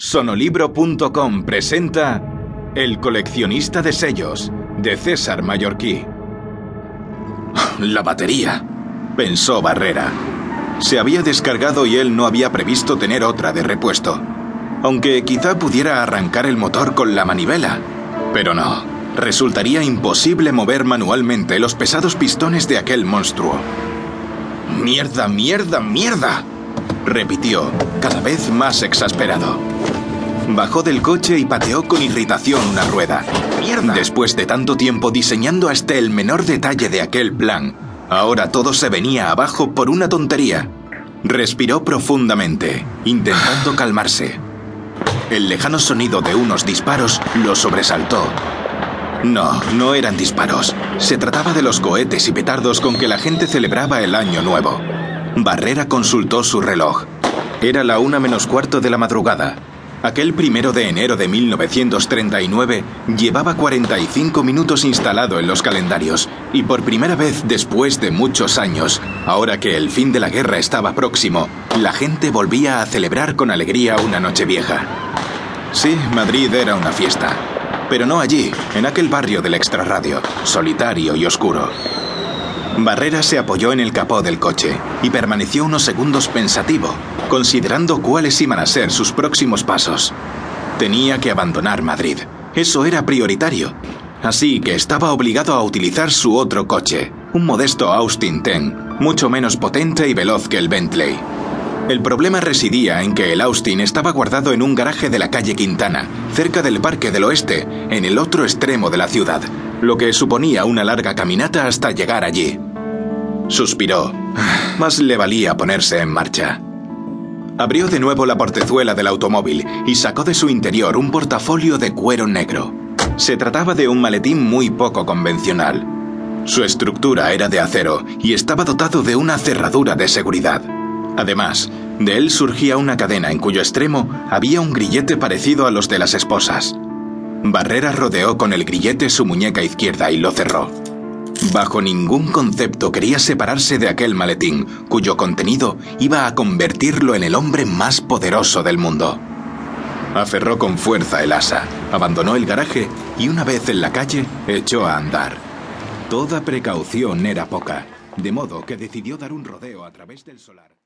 Sonolibro.com presenta El coleccionista de sellos, de César Mallorquí. La batería, pensó Barrera. Se había descargado y él no había previsto tener otra de repuesto. Aunque quizá pudiera arrancar el motor con la manivela. Pero no, resultaría imposible mover manualmente los pesados pistones de aquel monstruo. Mierda, mierda, mierda repitió, cada vez más exasperado. Bajó del coche y pateó con irritación una rueda. ¡Mierda! Después de tanto tiempo diseñando hasta el menor detalle de aquel plan, ahora todo se venía abajo por una tontería. Respiró profundamente, intentando calmarse. El lejano sonido de unos disparos lo sobresaltó. No, no eran disparos. Se trataba de los cohetes y petardos con que la gente celebraba el año nuevo. Barrera consultó su reloj. Era la una menos cuarto de la madrugada. Aquel primero de enero de 1939 llevaba 45 minutos instalado en los calendarios y por primera vez después de muchos años, ahora que el fin de la guerra estaba próximo, la gente volvía a celebrar con alegría una noche vieja. Sí, Madrid era una fiesta, pero no allí, en aquel barrio del extrarradio, solitario y oscuro. Barrera se apoyó en el capó del coche y permaneció unos segundos pensativo, considerando cuáles iban a ser sus próximos pasos. Tenía que abandonar Madrid. Eso era prioritario. Así que estaba obligado a utilizar su otro coche, un modesto Austin Ten, mucho menos potente y veloz que el Bentley. El problema residía en que el Austin estaba guardado en un garaje de la calle Quintana, cerca del Parque del Oeste, en el otro extremo de la ciudad, lo que suponía una larga caminata hasta llegar allí. Suspiró. Más le valía ponerse en marcha. Abrió de nuevo la portezuela del automóvil y sacó de su interior un portafolio de cuero negro. Se trataba de un maletín muy poco convencional. Su estructura era de acero y estaba dotado de una cerradura de seguridad. Además, de él surgía una cadena en cuyo extremo había un grillete parecido a los de las esposas. Barrera rodeó con el grillete su muñeca izquierda y lo cerró. Bajo ningún concepto quería separarse de aquel maletín, cuyo contenido iba a convertirlo en el hombre más poderoso del mundo. Aferró con fuerza el asa, abandonó el garaje y una vez en la calle echó a andar. Toda precaución era poca, de modo que decidió dar un rodeo a través del solar.